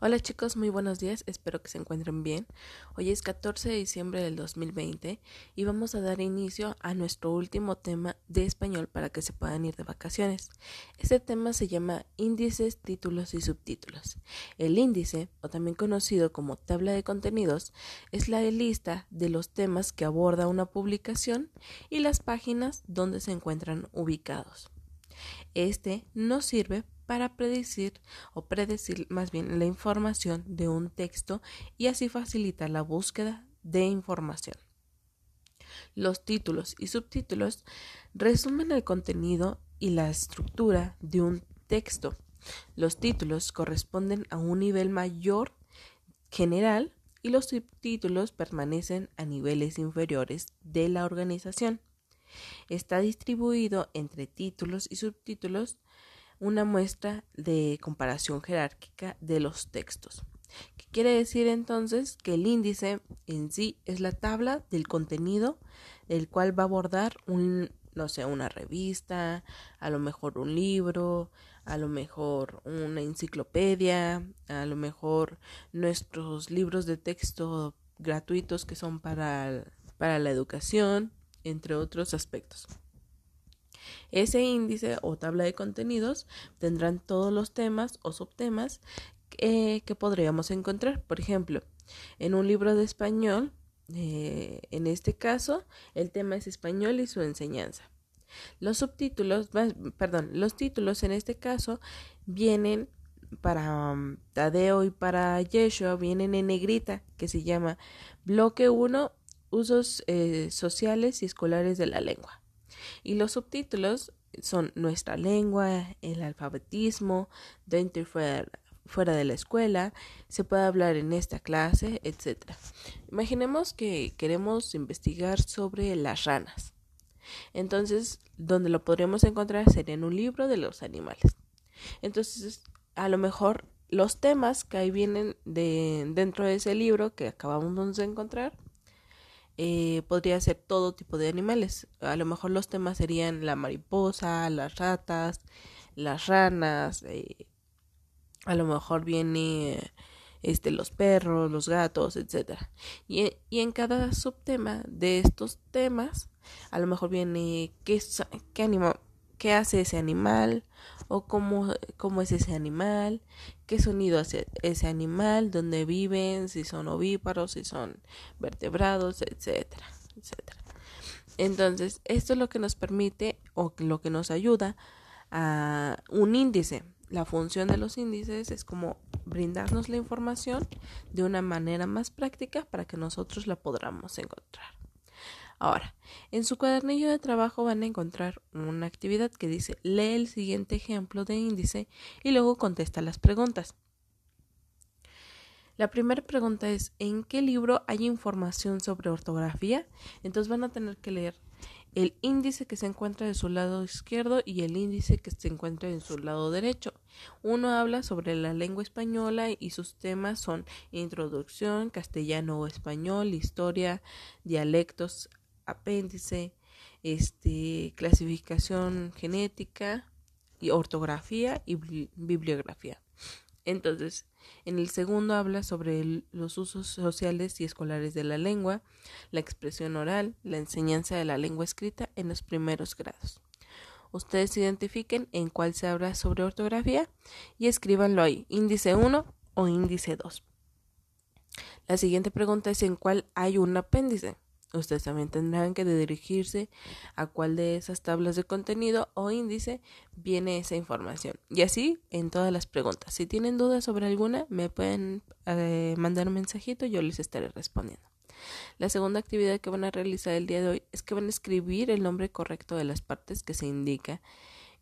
Hola chicos, muy buenos días, espero que se encuentren bien. Hoy es 14 de diciembre del 2020 y vamos a dar inicio a nuestro último tema de español para que se puedan ir de vacaciones. Este tema se llama índices, títulos y subtítulos. El índice, o también conocido como tabla de contenidos, es la lista de los temas que aborda una publicación y las páginas donde se encuentran ubicados. Este nos sirve para predecir o predecir más bien la información de un texto y así facilitar la búsqueda de información. Los títulos y subtítulos resumen el contenido y la estructura de un texto. Los títulos corresponden a un nivel mayor general y los subtítulos permanecen a niveles inferiores de la organización. Está distribuido entre títulos y subtítulos una muestra de comparación jerárquica de los textos. ¿Qué quiere decir entonces? Que el índice en sí es la tabla del contenido el cual va a abordar un, no sé, una revista, a lo mejor un libro, a lo mejor una enciclopedia, a lo mejor nuestros libros de texto gratuitos que son para, para la educación, entre otros aspectos. Ese índice o tabla de contenidos tendrán todos los temas o subtemas que, podríamos encontrar. Por ejemplo, en un libro de español, eh, en este caso, el tema es español y su enseñanza. Los subtítulos, perdón, los títulos en este caso vienen para um, Tadeo y para Yeshua, vienen en negrita, que se llama Bloque 1, Usos eh, Sociales y Escolares de la Lengua. Y los subtítulos son nuestra lengua, el alfabetismo, dentro y fuera, de la escuela, se puede hablar en esta clase, etc. Imaginemos que queremos investigar sobre las ranas. Entonces, donde lo podríamos encontrar sería en un libro de los animales. Entonces, a lo mejor los temas que ahí vienen de, dentro de ese libro que acabamos de encontrar eh, podría ser todo tipo de animales. A lo mejor los temas serían la mariposa, las ratas, las ranas, eh, a lo mejor viene este, los perros, los gatos, etc. Y, en cada subtema de estos temas, a lo mejor viene qué, qué, qué hace ese animal o cómo, cómo es ese animal, qué sonido hace ese animal, dónde viven, si son ovíparos, si son vertebrados, etcétera, etcétera. Entonces, esto es lo que nos permite o lo que nos ayuda a un índice. La función de los índices es como brindarnos la información de una manera más práctica para que nosotros la podamos encontrar. Ahora, en su cuadernillo de trabajo van a encontrar una actividad que dice lee el siguiente ejemplo de índice y luego contesta las preguntas. La primera pregunta es ¿en qué libro hay información sobre ortografía? Entonces van a tener que leer el índice que se encuentra de su lado izquierdo y el índice que se encuentra en su lado derecho. Uno habla sobre la lengua española y sus temas son introducción, castellano o español, historia, dialectos, apéndice, este, clasificación genética y ortografía y bibliografía. Entonces, en el segundo habla sobre los usos sociales y escolares de la lengua, la expresión oral, la enseñanza de la lengua escrita en los primeros grados. Ustedes identifiquen en cuál se habla sobre ortografía y escríbanlo ahí, índice 1 o índice 2. La siguiente pregunta es en cuál hay un apéndice. Ustedes también tendrán que dirigirse a cuál de esas tablas de contenido o índice viene esa información. Y así en todas las preguntas. Si tienen dudas sobre alguna, me pueden eh, mandar un mensajito, yo les estaré respondiendo. La segunda actividad que van a realizar el día de hoy es que van a escribir el nombre correcto de las partes que se indica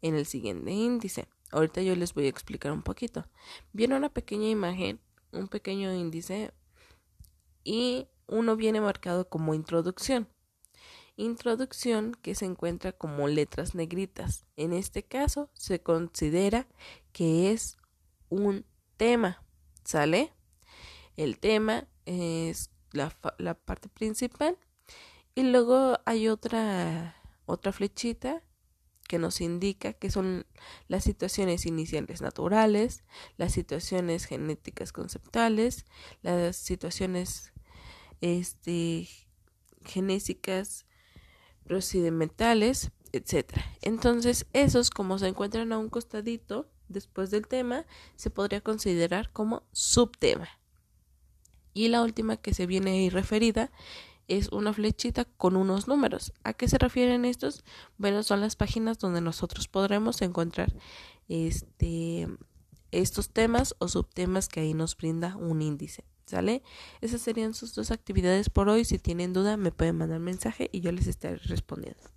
en el siguiente índice. Ahorita yo les voy a explicar un poquito. Viene una pequeña imagen, un pequeño índice y uno viene marcado como introducción. Introducción que se encuentra como letras negritas. En este caso se considera que es un tema. ¿Sale? El tema es la, parte principal y luego hay otra otra flechita que nos indica que son las situaciones iniciales naturales, las situaciones genéticas conceptuales, las situaciones este, genésicas procedimentales, etc. Entonces, esos como se encuentran a un costadito después del tema, se podría considerar como subtema. Y la última que se viene ahí referida es una flechita con unos números. ¿A qué se refieren estos? Bueno, son las páginas donde nosotros podremos encontrar este, estos temas o subtemas que ahí nos brinda un índice. ¿Sale? Esas serían sus dos actividades por hoy. Si tienen duda, me pueden mandar mensaje y yo les estaré respondiendo.